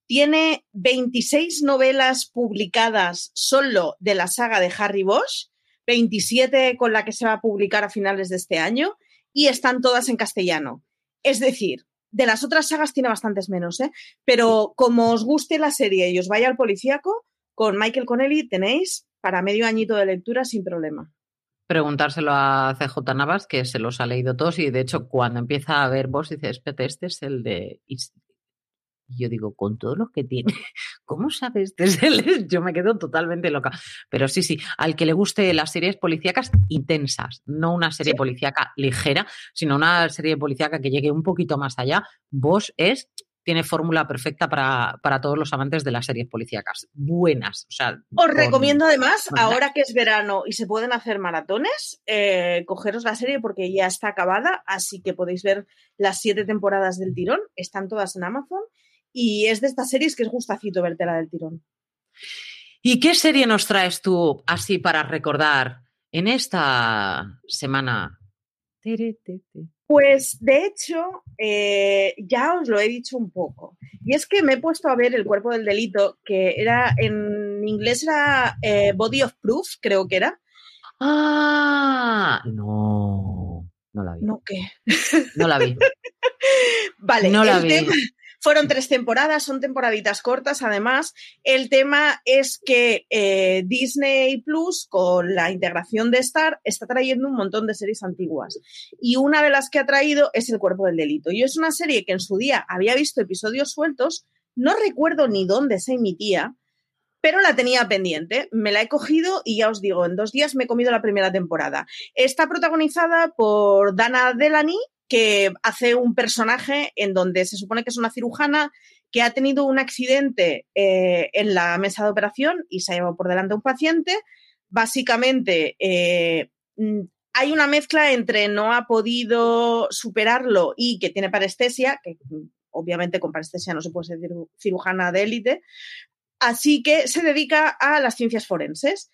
Tiene 26 novelas publicadas solo de la saga de Harry Bosch 27 con la que se va a publicar a finales de este año y están todas en castellano. Es decir, de las otras sagas tiene bastantes menos, ¿eh? pero como os guste la serie y os vaya al policíaco, con Michael Connelly tenéis para medio añito de lectura sin problema.
Preguntárselo a CJ Navas, que se los ha leído todos, y de hecho, cuando empieza a ver vos, dice: Espete, este es el de y yo digo, con todos los que tiene, ¿cómo sabes desde el... Yo me quedo totalmente loca. Pero sí, sí, al que le guste las series policíacas intensas, no una serie policíaca ligera, sino una serie policíaca que llegue un poquito más allá, vos es tiene fórmula perfecta para, para, todos los amantes de las series policíacas. Buenas. O sea,
Os recomiendo además, ahora que es verano y se pueden hacer maratones, eh, cogeros la serie porque ya está acabada, así que podéis ver las siete temporadas del tirón. Están todas en Amazon y es de estas series que es gustacito la del tirón.
¿Y qué serie nos traes tú así para recordar en esta semana?
Pues de hecho, eh, ya os lo he dicho un poco. Y es que me he puesto a ver El cuerpo del delito, que era en inglés era eh, Body of Proof, creo que era.
Ah, no, no la vi.
¿No qué?
No la vi.
vale, no la vi. Fueron tres temporadas, son temporaditas cortas además. El tema es que eh, Disney Plus, con la integración de Star, está trayendo un montón de series antiguas. Y una de las que ha traído es El Cuerpo del Delito. Y es una serie que en su día había visto episodios sueltos, no recuerdo ni dónde se emitía, pero la tenía pendiente. Me la he cogido y ya os digo, en dos días me he comido la primera temporada. Está protagonizada por Dana Delany, que hace un personaje en donde se supone que es una cirujana que ha tenido un accidente eh, en la mesa de operación y se ha llevado por delante a un paciente. Básicamente, eh, mm, hay una mezcla entre no ha podido superarlo y que tiene parestesia, que mm, obviamente con parestesia no se puede ser cirujana de élite, así que se dedica a las ciencias forenses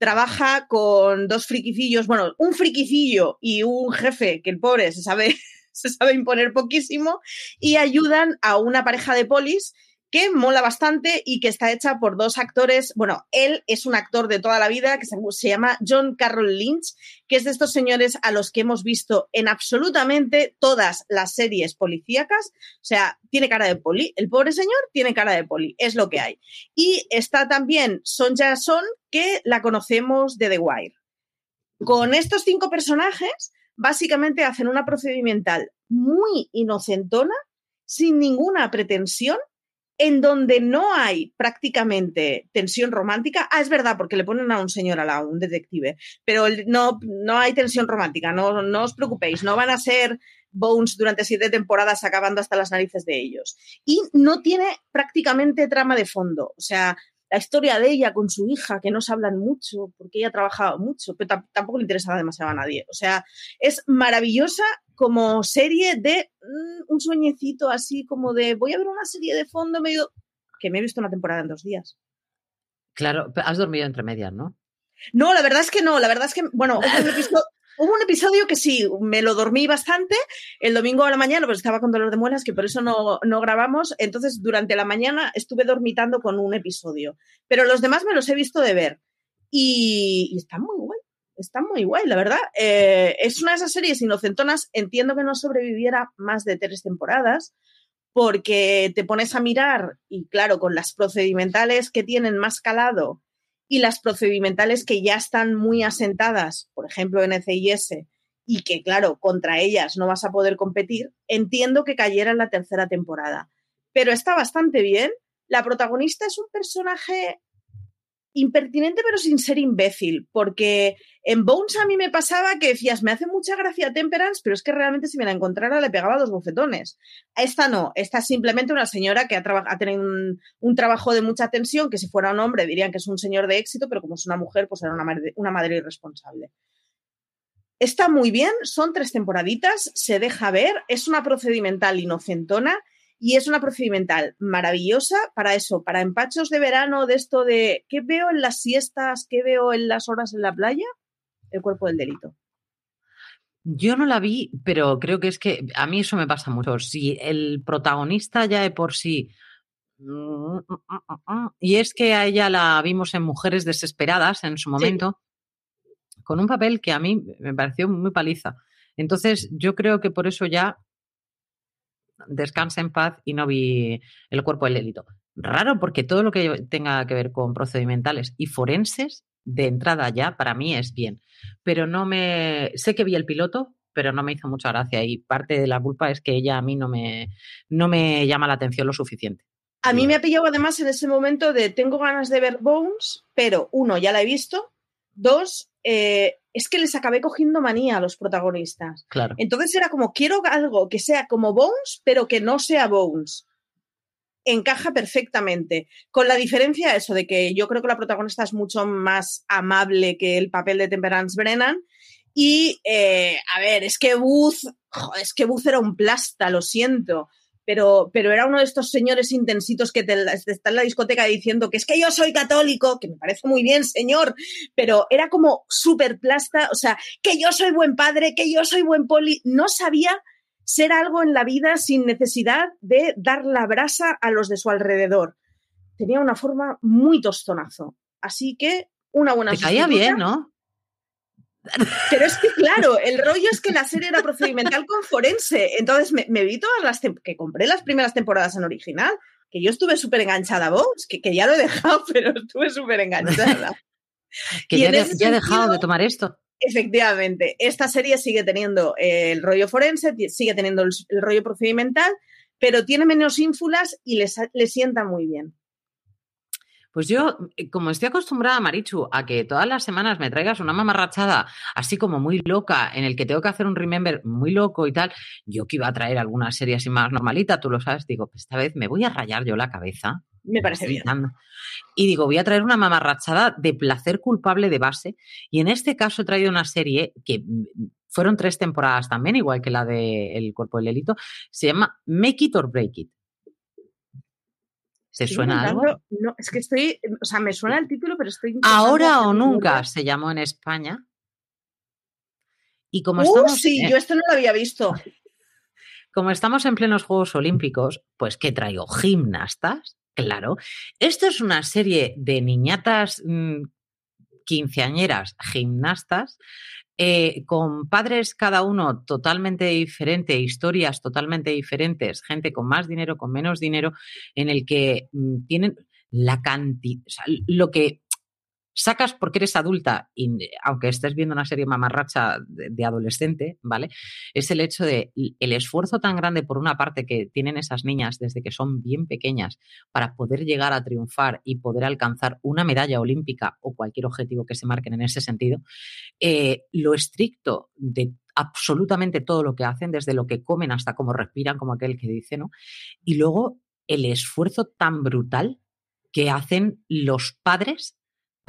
trabaja con dos friquicillos, bueno, un friquicillo y un jefe que el pobre se sabe, se sabe imponer poquísimo y ayudan a una pareja de polis que mola bastante y que está hecha por dos actores. Bueno, él es un actor de toda la vida que se, llama John Carroll Lynch, que es de estos señores a los que hemos visto en absolutamente todas las series policíacas. O sea, tiene cara de poli. El pobre señor tiene cara de poli, es lo que hay. Y está también Sonja Son, que la conocemos de The Wire. Con estos cinco personajes, básicamente hacen una procedimental muy inocentona, sin ninguna pretensión en donde no hay prácticamente tensión romántica. Ah, es verdad, porque le ponen a un señor al lado, un detective, pero no, no hay tensión romántica, no, no os preocupéis, no van a ser Bones durante siete temporadas acabando hasta las narices de ellos. Y no tiene prácticamente trama de fondo, o sea, la historia de ella con su hija, que no se hablan mucho, porque ella ha trabajado mucho, pero tampoco le interesa demasiado a nadie. O sea, es maravillosa como serie de mm, un sueñecito así como de voy a ver una serie de fondo medio que me he visto una temporada en dos días.
Claro, has dormido entre medias, ¿no?
No, la verdad es que no, la verdad es que, bueno, Hubo un episodio que sí, me lo dormí bastante. El domingo a la mañana, pues estaba con dolor de muelas, que por eso no, grabamos. Entonces, durante la mañana estuve dormitando con un episodio. Pero los demás me los he visto de ver. Y, está muy guay. Está muy guay, la verdad. Eh, es una de esas series inocentonas. Entiendo que no sobreviviera más de tres temporadas, porque te pones a mirar y, claro, con las procedimentales que tienen más calado y las procedimentales que ya están muy asentadas, por ejemplo, en NCIS, y que, claro, contra ellas no vas a poder competir, entiendo que cayera en la tercera temporada. Pero está bastante bien. La protagonista es un personaje impertinente pero sin ser imbécil, porque en Bones a mí me pasaba que decías, me hace mucha gracia Temperance, pero es que realmente si me la encontrara le pegaba dos bofetones. Esta no, esta es simplemente una señora que ha, tenido un, trabajo de mucha tensión, que si fuera un hombre dirían que es un señor de éxito, pero como es una mujer, pues era una madre irresponsable. Está muy bien, son tres temporaditas, se deja ver, es una procedimental inocentona y es una procedimental maravillosa para eso, para empachos de verano, de esto de ¿qué veo en las siestas? ¿Qué veo en las horas en la playa? El cuerpo del delito.
Yo no la vi, pero creo que es que a mí eso me pasa mucho. Si el protagonista ya de por sí. Y es que a ella la vimos en Mujeres Desesperadas en su momento, con un papel que a mí me pareció muy paliza. Entonces, yo creo que por eso ya descansa en paz y no vi el cuerpo del delito. Raro porque todo lo que tenga que ver con procedimentales y forenses, de entrada ya, para mí es bien. Pero no me... Sé que vi el piloto, pero no me hizo mucha gracia y parte de la culpa es que ella a mí no me, no me llama la atención lo suficiente.
A mí me ha pillado además en ese momento de tengo ganas de ver Bones, pero uno, ya la he visto, dos, eh, es que les acabé cogiendo manía a los protagonistas.
Claro.
Entonces era como, quiero algo que sea como Bones, pero que no sea Bones. Encaja perfectamente. Con la diferencia eso de que yo creo que la protagonista es mucho más amable que el papel de Temperance Brennan. Y, eh, a ver, es que Booth, es que Booth era un plasta, lo siento pero, pero era uno de estos señores intensitos que te, está en la discoteca diciendo que es que yo soy católico, que me parece muy bien, señor, pero era como súper plasta, o sea, que yo soy buen padre, que yo soy buen poli, no sabía ser algo en la vida sin necesidad de dar la brasa a los de su alrededor. Tenía una forma muy tostonazo. Así que una buena...
Te caía bien, ¿no?
Pero es que, claro, el rollo es que la serie era procedimental con forense. Entonces me, vi todas las que compré las primeras temporadas en original, que yo estuve súper enganchada a Bones, que, que, ya lo he dejado, pero estuve súper enganchada.
que ya, he dejado de tomar esto.
Efectivamente, esta serie sigue teniendo el rollo forense, sigue teniendo el, rollo procedimental, pero tiene menos ínfulas y le sienta muy bien.
Pues yo, eh, como estoy acostumbrada, Marichu, a que todas las semanas me traigas una mamarrachada así como muy loca, en el que tengo que hacer un remember muy loco y tal, yo que iba a traer alguna serie así más normalita, tú lo sabes, digo, pues esta vez me voy a rayar yo la cabeza.
Me parece bien.
Y digo, voy a traer una mamarrachada de placer culpable de base. Y en este caso he traído una serie que mm, fueron tres temporadas también, igual que la de El cuerpo del delito. Se llama Make It or Break It. ¿Te suena algo?
No, es que estoy, o sea, me suena el título, pero estoy...
Ahora o nunca se llamó en España.
Y como uh, estamos... Sí, yo esto no lo había visto.
Como estamos en plenos Juegos Olímpicos, pues ¿qué traigo? Gimnastas, claro. Esto es una serie de niñatas mm, quinceañeras gimnastas eh, con padres cada uno totalmente diferente, historias totalmente diferentes, gente con más dinero, con menos dinero, en el que mm, tienen la cantidad, lo que sacas porque eres adulta, y aunque estés viendo una serie mamarracha de, adolescente, ¿vale? Es el hecho de el esfuerzo tan grande por una parte que tienen esas niñas desde que son bien pequeñas para poder llegar a triunfar y poder alcanzar una medalla olímpica o cualquier objetivo que se marquen en ese sentido, eh, lo estricto de absolutamente todo lo que hacen, desde lo que comen hasta cómo respiran, como aquel que dice, ¿no? Y luego el esfuerzo tan brutal que hacen los padres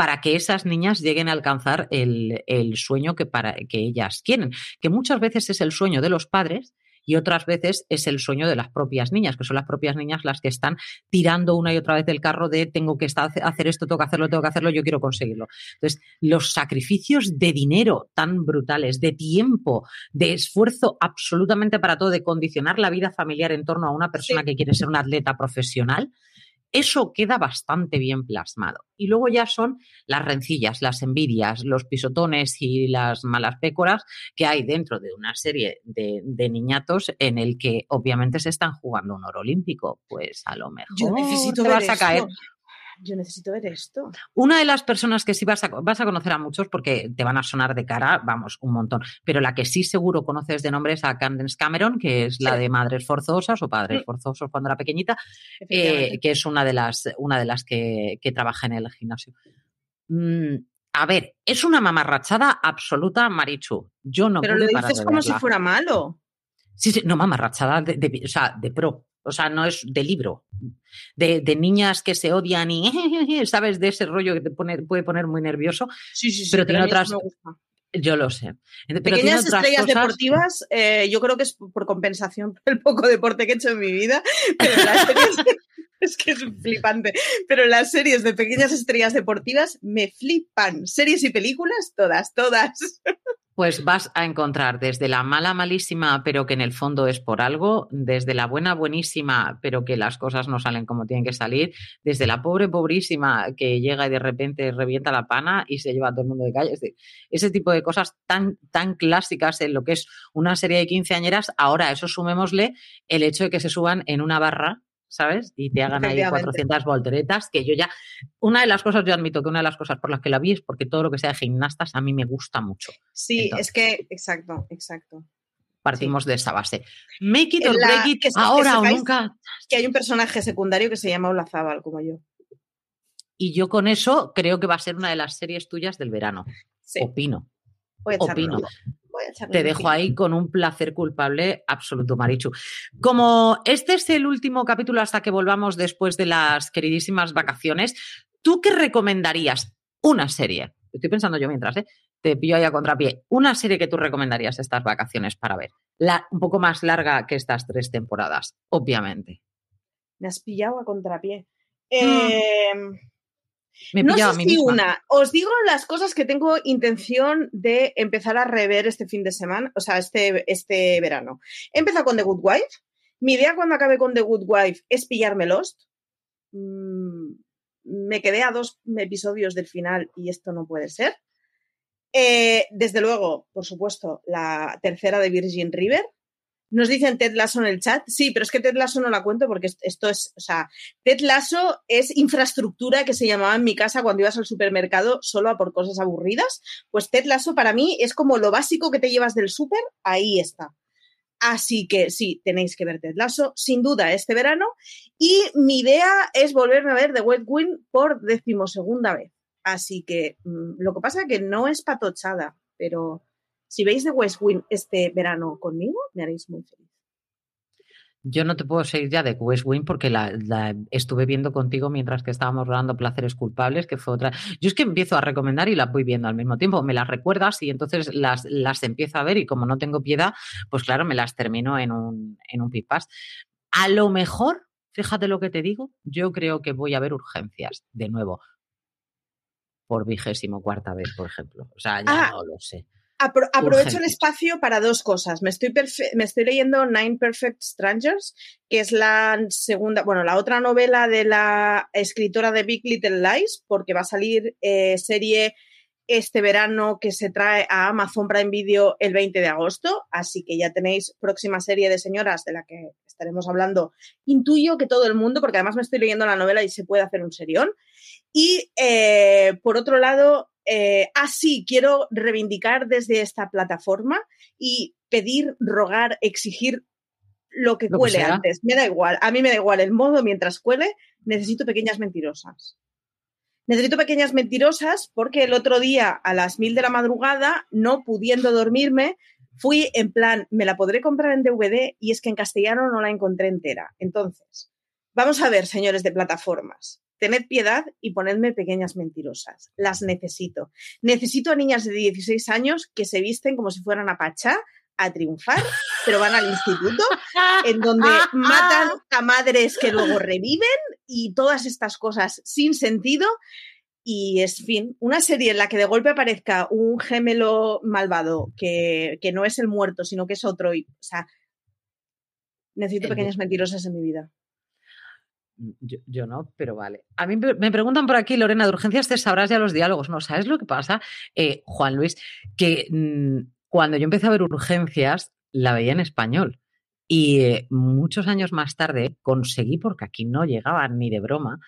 para que esas niñas lleguen a alcanzar el, sueño que, para, que ellas quieren, que muchas veces es el sueño de los padres y otras veces es el sueño de las propias niñas, que son las propias niñas las que están tirando una y otra vez del carro de tengo que hacer esto, tengo que hacerlo, tengo que hacerlo, yo quiero conseguirlo. Entonces, los sacrificios de dinero tan brutales, de tiempo, de esfuerzo absolutamente para todo, de condicionar la vida familiar en torno a una persona que quiere ser una atleta profesional, eso queda bastante bien plasmado. Y luego ya son las rencillas, las envidias, los pisotones y las malas pécoras que hay dentro de una serie de, niñatos en el que obviamente se están jugando un oro olímpico. Pues a lo mejor
Yo necesito te vas a caer. Yo necesito ver esto.
Una de las personas que sí vas a, vas a conocer a muchos porque te van a sonar de cara, vamos, un montón, pero la que sí seguro conoces de nombre es a Candace Cameron, que es la de Madres Forzosas o Padres Forzosos cuando era pequeñita, eh, que es una de las, una de las que, trabaja en el gimnasio. Mm, a ver, es una mamarrachada absoluta, Marichu. Yo no
Pero lo dices como si fuera malo.
Sí, sí, no, mamarrachada de, o sea, de pro. O sea, no es de libro. De, niñas que se odian y, ¿sabes? De ese rollo que te pone, puede poner muy nervioso.
Sí, sí, sí.
Pero tiene otras. Yo lo sé.
Pequeñas estrellas deportivas, eh, yo creo que es por compensación por el poco deporte que he hecho en mi vida, pero las series, es que es flipante, pero las series de pequeñas estrellas deportivas me flipan. Series y películas, todas, todas.
Pues vas a encontrar desde la mala malísima, pero que en el fondo es por algo, desde la buena buenísima, pero que las cosas no salen como tienen que salir, desde la pobre pobrísima que llega y de repente revienta la pana y se lleva a todo el mundo de calle. Ese tipo de cosas tan, tan clásicas en lo que es una serie de quinceañeras, ahora a eso sumémosle el hecho de que se suban en una barra ¿sabes? Y te hagan ahí 400 volteretas, que yo ya, una de las cosas, yo admito que una de las cosas por las que la vi es porque todo lo que sea de gimnastas a mí me gusta mucho.
Sí, es que, exacto, exacto.
Partimos de esa base. Make it or break it, ahora o nunca.
Que hay un personaje secundario que se llama Olazábal, como yo.
Y yo con eso creo que va a ser una de las series tuyas del verano. Opino. Opino. Te dejo ahí con un placer culpable absoluto, Marichu. Como este es el último capítulo hasta que volvamos después de las queridísimas vacaciones, ¿tú qué recomendarías? Una serie. Estoy pensando yo mientras, ¿eh? Te pillo ahí a contrapié. Una serie que tú recomendarías estas vacaciones para ver. La, un poco más larga que estas tres temporadas, obviamente.
Me has pillado a contrapié. Mm. No sé si una. Os digo las cosas que tengo intención de empezar a rever este fin de semana, o sea, este, este verano. He empezado con The Good Wife. Mi idea cuando acabe con The Good Wife es pillarme Lost. Mm, me quedé a dos episodios del final y esto no puede ser. Eh, desde luego, por supuesto, la tercera de Virgin River. Nos dicen Ted Lasso en el chat. Sí, pero es que Ted Lasso no la cuento porque esto es, o sea, Ted Lasso es infraestructura que se llamaba en mi casa cuando ibas al supermercado solo a por cosas aburridas. Pues Ted Lasso para mí es como lo básico que te llevas del súper, ahí está. Así que sí, tenéis que ver Ted Lasso, sin duda, este verano. Y mi idea es volverme a ver The West Wing por decimosegunda vez. Así que mm, lo que pasa es que no es patochada, pero si veis The West Wing este verano conmigo, me haréis muy feliz.
Yo no te puedo seguir ya de West Wing porque la, estuve viendo contigo mientras que estábamos grabando Placeres Culpables, que fue otra. Yo es que empiezo a recomendar y las voy viendo al mismo tiempo. Me las recuerdas y entonces las, las empiezo a ver y como no tengo piedad, pues claro, me las termino en un, en un pipas. A lo mejor, fíjate lo que te digo, yo creo que voy a ver urgencias de nuevo. Por vigésimo cuarta vez, por ejemplo. O sea, ya ah, no lo sé
aprovecho el espacio para dos cosas. Me estoy, me estoy leyendo Nine Perfect Strangers, que es la segunda, bueno, la otra novela de la escritora de Big Little Lies, porque va a salir eh, serie este verano que se trae a Amazon Prime Video el 20 de agosto, así que ya tenéis próxima serie de señoras de la que estaremos hablando. Intuyo que todo el mundo, porque además me estoy leyendo la novela y se puede hacer un serión. Y eh, por otro lado, eh, ah, sí, quiero reivindicar desde esta plataforma y pedir, rogar, exigir lo que cuele antes. Me da igual, a mí me da igual el modo mientras cuele, necesito pequeñas mentirosas. Necesito pequeñas mentirosas porque el otro día a las mil de la madrugada, no pudiendo dormirme, fui en plan, me la podré comprar en DVD y es que en castellano no la encontré entera. Entonces, vamos a ver, señores de plataformas tened piedad y ponedme pequeñas mentirosas. Las necesito. Necesito a niñas de 16 años que se visten como si fueran a Pachá a triunfar, pero van al instituto, en donde matan a madres que luego reviven y todas estas cosas sin sentido. Y es fin, una serie en la que de golpe aparezca un gemelo malvado que, no es el muerto, sino que es otro. Y, o sea, necesito pequeñas mentirosas en mi vida.
Yo, no, pero vale. A mí me preguntan por aquí, Lorena, de urgencias te sabrás ya los diálogos. ¿No sabes lo que pasa, eh, Juan Luis? Que mm, cuando yo empecé a ver urgencias, la veía en español. Y eh, muchos años más tarde conseguí, porque aquí no llegaban ni de broma,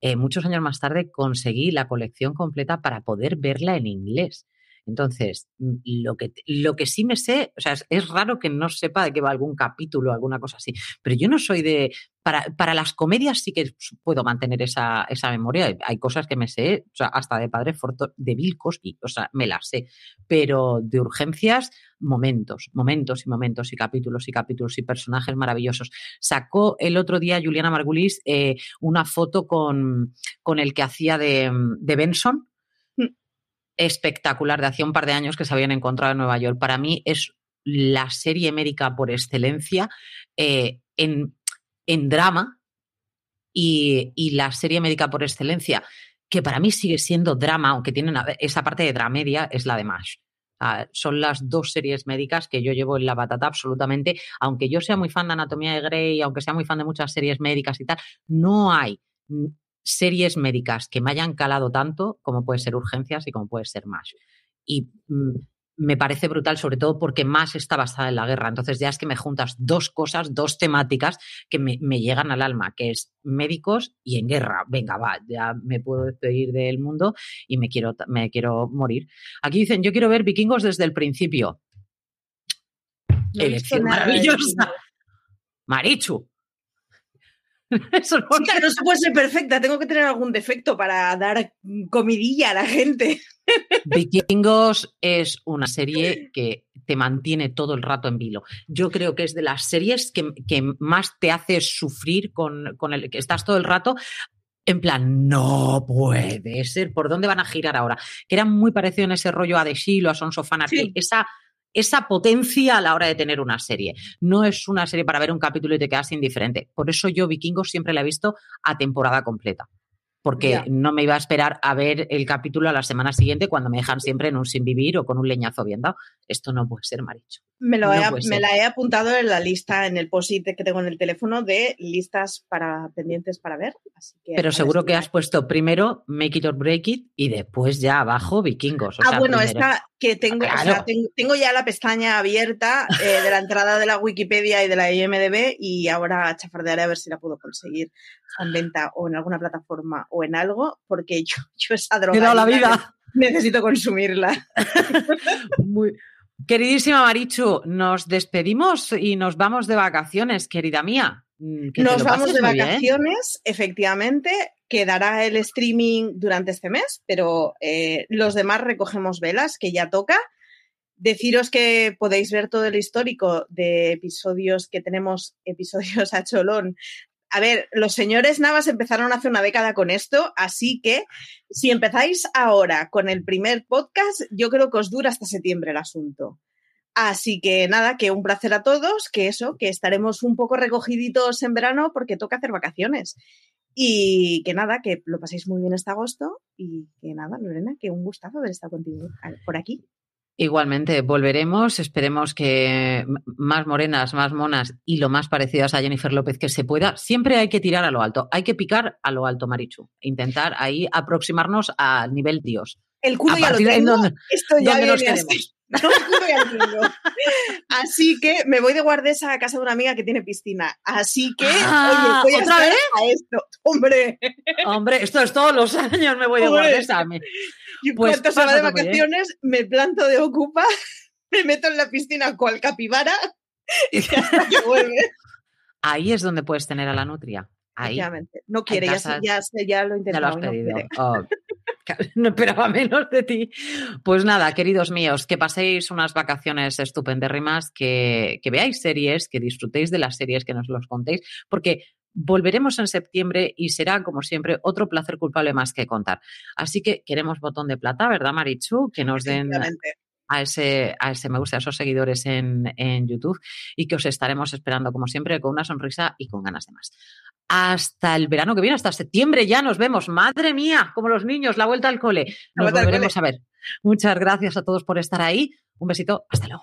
eh, muchos años más tarde conseguí la colección completa para poder verla en inglés. Entonces, mm, lo que, lo que sí me sé, o sea, es, raro que no sepa de qué va algún capítulo o alguna cosa así, pero yo no soy de... Para, para las comedias sí que puedo mantener esa, esa, memoria. Hay cosas que me sé, o sea, hasta de Padre Forto, de Bill Cosby, o sea, me las sé. Pero de urgencias, momentos, momentos y momentos y capítulos y capítulos y personajes maravillosos. Sacó el otro día Juliana Margulis eh, una foto con, con el que hacía de, de Benson, espectacular de hacía un par de años que se habían encontrado en Nueva York. Para mí es la serie médica por excelencia eh, en, en, drama y, y, la serie médica por excelencia, que para mí sigue siendo drama, aunque tienen esa parte de dramedia, es la de MASH. son las dos series médicas que yo llevo en la batata absolutamente. Aunque yo sea muy fan de Anatomía de Grey, aunque sea muy fan de muchas series médicas y tal, no hay series médicas que me hayan calado tanto como puede ser Urgencias y como puede ser MASH. Y mm, me parece brutal, sobre todo porque MASH está basada en la guerra. Entonces ya es que me juntas dos cosas, dos temáticas que me, llegan al alma, que es médicos y en guerra. Venga, va, ya me puedo despedir del mundo y me quiero, me quiero morir. Aquí dicen, yo quiero ver vikingos desde el principio. Elección maravillosa. Marichu,
Eso no, no se puede ser perfecta, tengo que tener algún defecto para dar comidilla a la gente.
Vikingos es una serie que te mantiene todo el rato en vilo. Yo creo que es de las series que, más te hace sufrir con, el que estás todo el rato. En plan, no puede ser. ¿Por dónde van a girar ahora? Que era muy parecido en ese rollo a The Shield o a Sons of Esa esa potencia a la hora de tener una serie. No es una serie para ver un capítulo y te quedas indiferente. Por eso yo Vikingos siempre la he visto a temporada completa porque no me iba a esperar a ver el capítulo a la semana siguiente cuando me dejan siempre en un sin vivir o con un leñazo bien dado. Esto no puede ser, Maricho.
Me, lo me la he apuntado en la lista, en el post-it que tengo en el teléfono de listas para pendientes para ver.
Pero seguro que has puesto primero Make It or Break It y después ya abajo Vikingos.
ah, bueno, esta que tengo, tengo, ya la pestaña abierta eh, de la entrada de la Wikipedia y de la IMDB y ahora chafardearé a ver si la puedo conseguir en venta o en alguna plataforma o en algo, porque yo, yo esa droga.
la vida.
Necesito consumirla.
Muy. Queridísima Marichu, nos despedimos y nos vamos de vacaciones, querida mía.
Mm, nos vamos de vacaciones, efectivamente. Quedará el streaming durante este mes, pero eh, los demás recogemos velas, que ya toca. Deciros que podéis ver todo el histórico de episodios que tenemos, episodios a cholón, a ver, los señores Navas empezaron hace una década con esto, así que si empezáis ahora con el primer podcast, yo creo que os dura hasta septiembre el asunto. Así que nada, que un placer a todos, que eso, que estaremos un poco recogiditos en verano porque toca hacer vacaciones. Y que nada, que lo paséis muy bien este agosto y que nada, Lorena, que un gustazo haber estado contigo por aquí.
Igualmente, volveremos. Esperemos que más morenas, más monas y lo más parecidas a Jennifer López que se pueda. Siempre hay que tirar a lo alto. Hay que picar a lo alto, Marichu. Intentar ahí aproximarnos al nivel Dios.
El culo ya lo tengo. Esto ya viene así. Así que me voy de guardesa a casa de una amiga que tiene piscina. Así que,
ah, oye, ¿otra vez?
a esto. Hombre.
Hombre, esto es todos los años me voy de guardesa.
Y pues cuando se va de vacaciones, me planto de ocupa, me meto en la piscina cual capibara y hasta que vuelve.
Ahí es donde puedes tener a la nutria. Ahí.
No quiere, ya, ya, ya, lo he intentado.
Ya lo has pedido. Oh, no esperaba menos de ti. Pues nada, queridos míos, que paséis unas vacaciones estupendérrimas, que, que veáis series, que disfrutéis de las series, que nos los contéis, porque Volveremos en septiembre y será, como siempre, otro placer culpable más que contar. Así que queremos botón de plata, ¿verdad, Marichu? Que nos den a ese, a ese me gusta, a esos seguidores en, en YouTube y que os estaremos esperando, como siempre, con una sonrisa y con ganas de más. Hasta el verano que viene, hasta septiembre ya nos vemos. Madre mía, como los niños, la vuelta al cole. Nos volveremos a ver. Muchas gracias a todos por estar ahí. Un besito. Hasta luego.